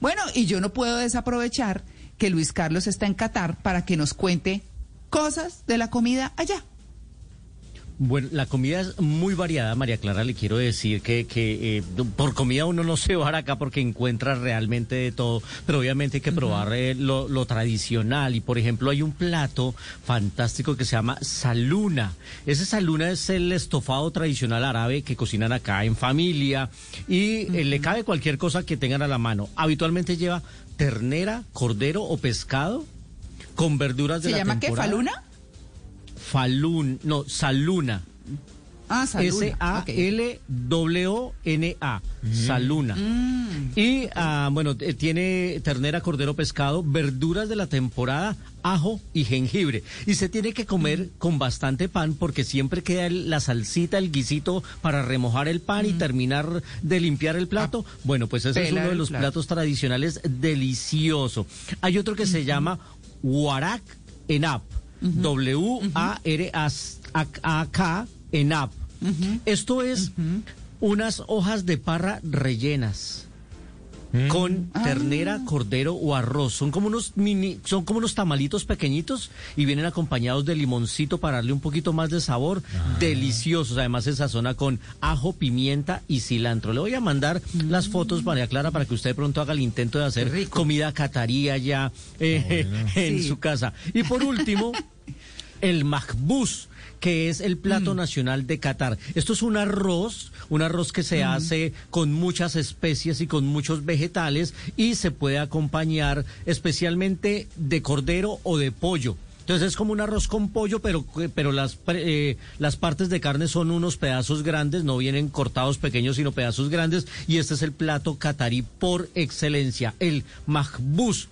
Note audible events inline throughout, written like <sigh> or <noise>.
Bueno, y yo no puedo desaprovechar que Luis Carlos está en Qatar para que nos cuente cosas de la comida allá. Bueno, la comida es muy variada, María Clara. Le quiero decir que, que eh, por comida uno no se va acá porque encuentra realmente de todo, pero obviamente hay que probar eh, lo, lo, tradicional. Y por ejemplo, hay un plato fantástico que se llama saluna. Ese saluna es el estofado tradicional árabe que cocinan acá en familia y eh, le cabe cualquier cosa que tengan a la mano. Habitualmente lleva ternera, cordero o pescado con verduras de ¿Se la llama temporada. qué? ¿Faluna? Falun, no, Saluna. Ah, saluna. S-A-L-W-N-A. Saluna. Mm. Y, ah, bueno, eh, tiene ternera, cordero, pescado, verduras de la temporada, ajo y jengibre. Y se tiene que comer Mm. con bastante pan porque siempre queda el- la salsita, el guisito para remojar el pan y terminar de limpiar el plato. bueno, pues ese es Mm. uno de los plato. platos tradicionales delicioso. Hay otro que se llama Warak Enap. W-A-R-A-K Enap. Esto es unas hojas de parra rellenas con ternera, cordero o arroz. Son como unos mini, son como unos tamalitos pequeñitos y vienen acompañados de limoncito para darle un poquito más de sabor. Deliciosos. Además se sazona con ajo, pimienta y cilantro. Le voy a mandar las fotos, María Clara, para que usted pronto haga el intento de hacer comida catarí allá eh, en Sí. su casa. Y por último, <laughs> el mahbus, que es el plato nacional de Qatar. Esto es un arroz, un arroz que se hace con muchas especies y con muchos vegetales y se puede acompañar especialmente de cordero o de pollo. Entonces es como un arroz con pollo, pero, pero las, eh, las partes de carne son unos pedazos grandes, no vienen cortados pequeños, sino pedazos grandes. Y este es el plato catarí por excelencia, el mahbus.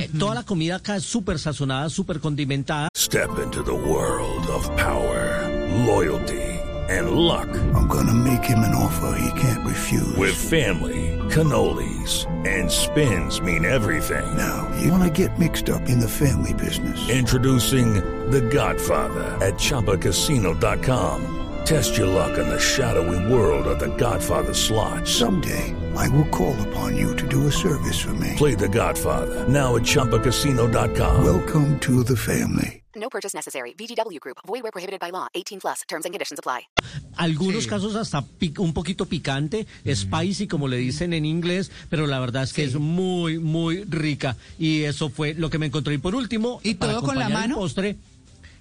Eh, toda la comida acá es súper sazonada, súper condimentada. Step into the world of power, loyalty, and luck. I'm gonna make him an offer he can't refuse. With family, cannolis, and spins mean everything. now, you wanna get mixed up in the family business. Introducing The Godfather at ChumbaCasino.com. Test your luck in the shadowy world of The Godfather slot. Someday, I will call upon you to do a service for me. Play The Godfather now at ChumbaCasino.com. Welcome to the family. No purchase necessary. VGW Group. Void where prohibited by law. 18 plus. Terms and conditions apply. Algunos Sí. casos hasta pic- un poquito picante, spicy como le dicen en inglés, pero la verdad es que es muy, muy rica. Y eso fue lo que me encontré. Y por último, ¿Y para todo con la mano? postre,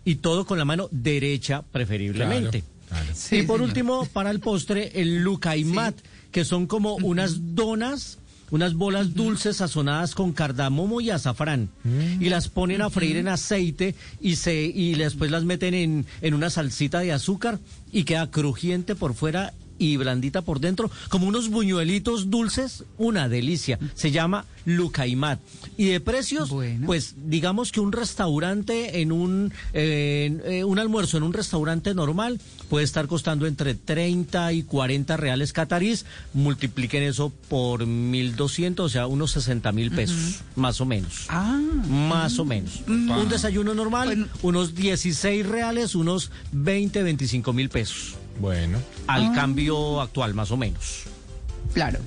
y todo con la mano derecha preferiblemente. Sí, y por señor. último, para el postre, el lucaimat, que son como unas donas, unas bolas dulces sazonadas con cardamomo y azafrán. Y las ponen a freír en aceite y se y después las meten en, en una salsita de azúcar y queda crujiente por fuera y blandita por dentro, como unos buñuelitos dulces, una delicia. Se llama lucaimat. Y de precios, Bueno. pues digamos que un restaurante en un eh, un almuerzo en un restaurante normal puede estar costando entre 30 y 40 reales catarís, multipliquen eso por 1200, o sea, unos 60 mil pesos, más o menos. Ah, Más o menos. Un desayuno normal, Bueno. unos 16 reales, unos 20, 25 mil pesos. Bueno. Al cambio actual, más o menos. claro.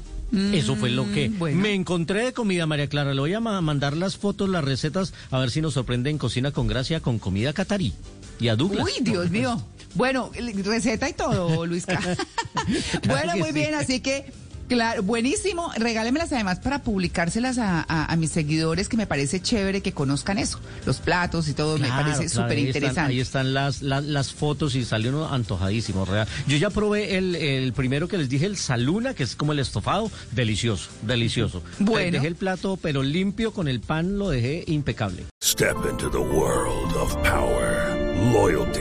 Eso fue lo que Mm, bueno. me encontré de comida, María Clara. Le voy a ma- mandar las fotos, las recetas, a ver si nos sorprende en Cocina con Gracia con comida catarí. Y a Douglas. Uy, Dios mío. <laughs> Bueno, receta y todo, Luisca. <laughs> bueno, muy sí. bien, así que, claro, buenísimo. Regálemelas además para publicárselas a, a- a mis seguidores, que me parece chévere que conozcan eso, los platos y todo, me parece claro, súper ahí interesante. Ahí están las, las, las fotos y salió uno antojadísimo, real. Yo ya probé el, el primero que les dije, el saluna, que es como el estofado, delicioso, delicioso. Bueno. Dejé el plato, pero limpio con el pan, lo dejé impecable. Step into the world of power, loyalty,